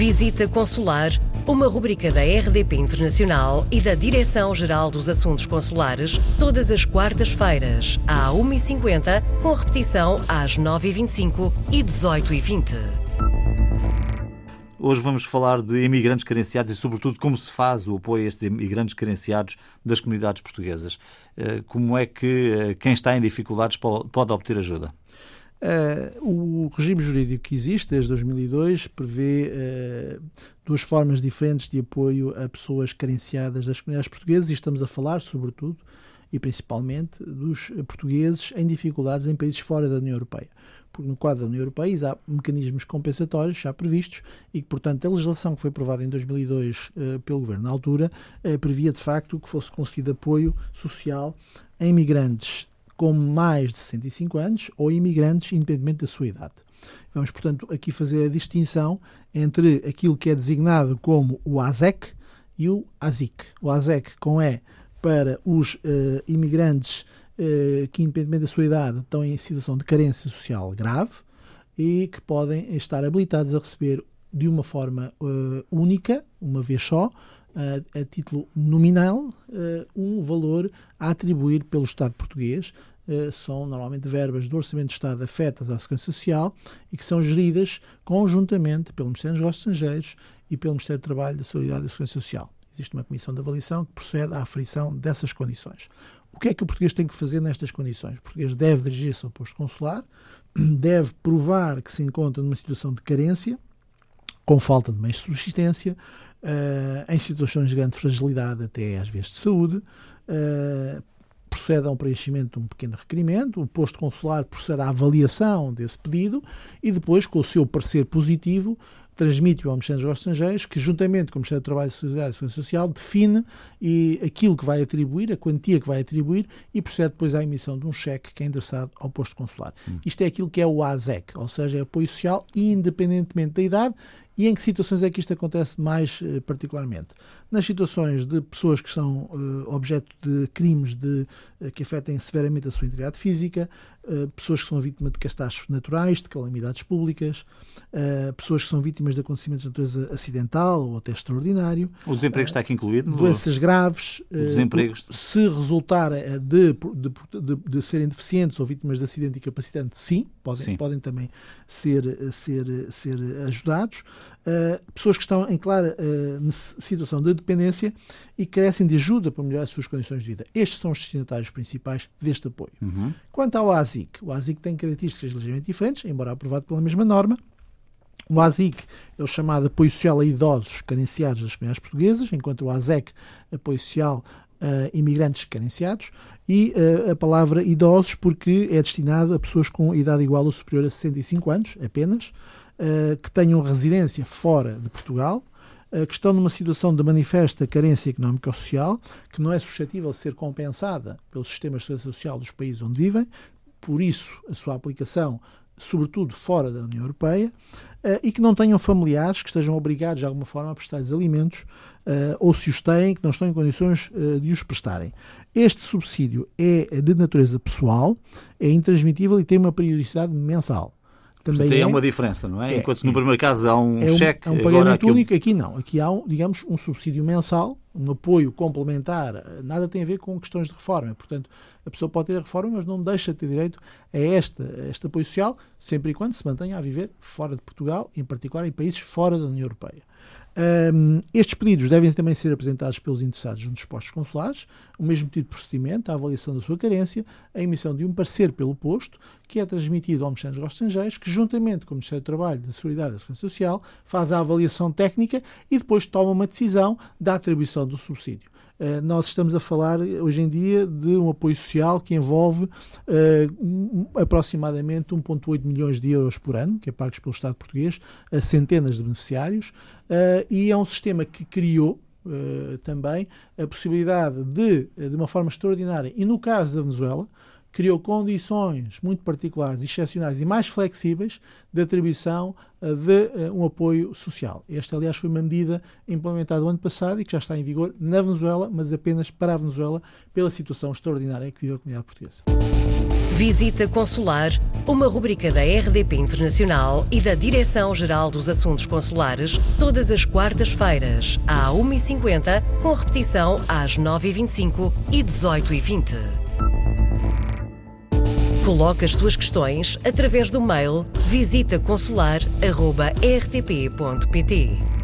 Visita Consular, uma rubrica da RDP Internacional e da Direção-Geral dos Assuntos Consulares, todas as quartas-feiras, à 1h50, com repetição às 9h25 e 18h20. Hoje vamos falar de imigrantes carenciados e, sobretudo, como se faz o apoio a estes imigrantes carenciados das comunidades portuguesas. Eh, como é que eh, quem está em dificuldades pode obter ajuda? Uh, o regime jurídico que existe desde 2002 prevê uh, duas formas diferentes de apoio a pessoas carenciadas das comunidades portuguesas e estamos a falar, sobretudo e principalmente, dos portugueses em dificuldades em países fora da União Europeia. Porque no quadro da União Europeia há mecanismos compensatórios já previstos e que, portanto, a legislação que foi aprovada em 2002 uh, eh, pelo Governo na altura previa, de facto, que fosse concedido apoio social a imigrantes com mais de 65 anos ou imigrantes, independentemente da sua idade. Vamos, portanto, aqui fazer a distinção entre aquilo que é designado como o ASEC e o ASIC. O ASEC com E para os uh, imigrantes uh, que, independentemente da sua idade, estão em situação de carência social grave e que podem estar habilitados a receber de uma forma uh, única, uma vez só, a, a título nominal, um valor a atribuir pelo Estado português eh, são normalmente verbas do Orçamento de Estado afetas à Segurança Social e que são geridas conjuntamente pelo Ministério dos Negócios Estrangeiros e pelo Ministério do Trabalho, da Solidariedade e da Segurança Social. Existe uma comissão de avaliação que procede à aferição dessas condições. O que é que o português tem que fazer nestas condições? O português deve dirigir-se ao posto consular, deve provar que se encontra numa situação de carência, com falta de meios de subsistência, uh, em situações de grande fragilidade, até às vezes de saúde, uh, procede a um preenchimento de um pequeno requerimento, o posto consular procede à avaliação desse pedido e depois, com o seu parecer positivo, transmite-o ao Ministério dos Negócios Estrangeiros, que, juntamente com o Ministério do Trabalho, Sociedade e Segurança Social, define e, aquilo que vai atribuir, a quantia que vai atribuir, e procede depois à emissão de um cheque que é endereçado ao posto consular. Hum. Isto é aquilo que é o ASEC, ou seja, é apoio social independentemente da idade. E em que situações é que isto acontece mais eh, particularmente? nas situações de pessoas que são uh, objeto de crimes de, uh, que afetem severamente a sua integridade física, uh, pessoas que são vítimas de catástrofes naturais, de calamidades públicas, pessoas que são vítimas de acontecimentos de natureza acidental ou até extraordinário. O desemprego está aqui incluído? Doenças graves. Desempregos. Se resultar de, de, de, de, serem deficientes ou vítimas de acidente incapacitante, sim, podem, sim. podem também ser, ser, ser ajudados. Pessoas que estão em clara situação de dependência e carecem de ajuda para melhorar as suas condições de vida. Estes são os destinatários principais deste apoio. Uhum. Quanto ao ASIC, o ASIC tem características ligeiramente diferentes, embora aprovado pela mesma norma. O ASIC é o chamado apoio social a idosos carenciados das comunidades portuguesas, enquanto o ASEC, apoio social a imigrantes carenciados, e uh, a palavra idosos porque é destinado a pessoas com idade igual ou superior a 65 anos apenas, uh, que tenham residência fora de Portugal, que estão numa situação de manifesta carência económica ou social, que não é suscetível de ser compensada pelos sistemas de segurança social dos países onde vivem, por isso a sua aplicação, sobretudo fora da União Europeia, e que não tenham familiares que estejam obrigados de alguma forma a prestar-lhes alimentos, ou se os têm, que não estão em condições de os prestarem. Este subsídio é de natureza pessoal, é intransmitível e tem uma periodicidade mensal. Também Portanto, é, é uma diferença, não é? é Enquanto no primeiro caso há um, é um cheque. É um pagamento aquilo... único, aqui não. Aqui há, digamos, um subsídio mensal, um apoio complementar. Nada tem a ver com questões de reforma. Portanto, a pessoa pode ter a reforma, mas não deixa de ter direito a, esta, a este apoio social, sempre e quando se mantenha a viver fora de Portugal, em particular em países fora da União Europeia. Um, estes pedidos devem também ser apresentados pelos interessados nos postos consulares, o mesmo tipo de procedimento, a avaliação da sua carência, a emissão de um parecer pelo posto, que é transmitido ao Ministério dos Estrangeiros, que juntamente com o Ministério do Trabalho, da Seguridade e da Segurança Social faz a avaliação técnica e depois toma uma decisão da atribuição do subsídio. Eh, nós estamos a falar hoje em dia de um apoio social que envolve uh, aproximadamente 1,8 milhões de euros por ano, que é pagos pelo Estado português a centenas de beneficiários, uh, e é um sistema que criou uh, também a possibilidade de, de uma forma extraordinária, e no caso da Venezuela, criou condições muito particulares, excepcionais e mais flexíveis de atribuição eh, de eh, um apoio social. Esta, aliás, foi uma medida implementada o ano passado e que já está em vigor na Venezuela, mas apenas para a Venezuela, pela situação extraordinária que vive a comunidade portuguesa. Visita Consular, uma rubrica da RDP Internacional e da Direção-Geral dos Assuntos Consulares, todas as quartas-feiras, à 1h50, com repetição às 9h25 e 18h20. Coloque as suas questões através do mail visitaconsular.rtp.pt.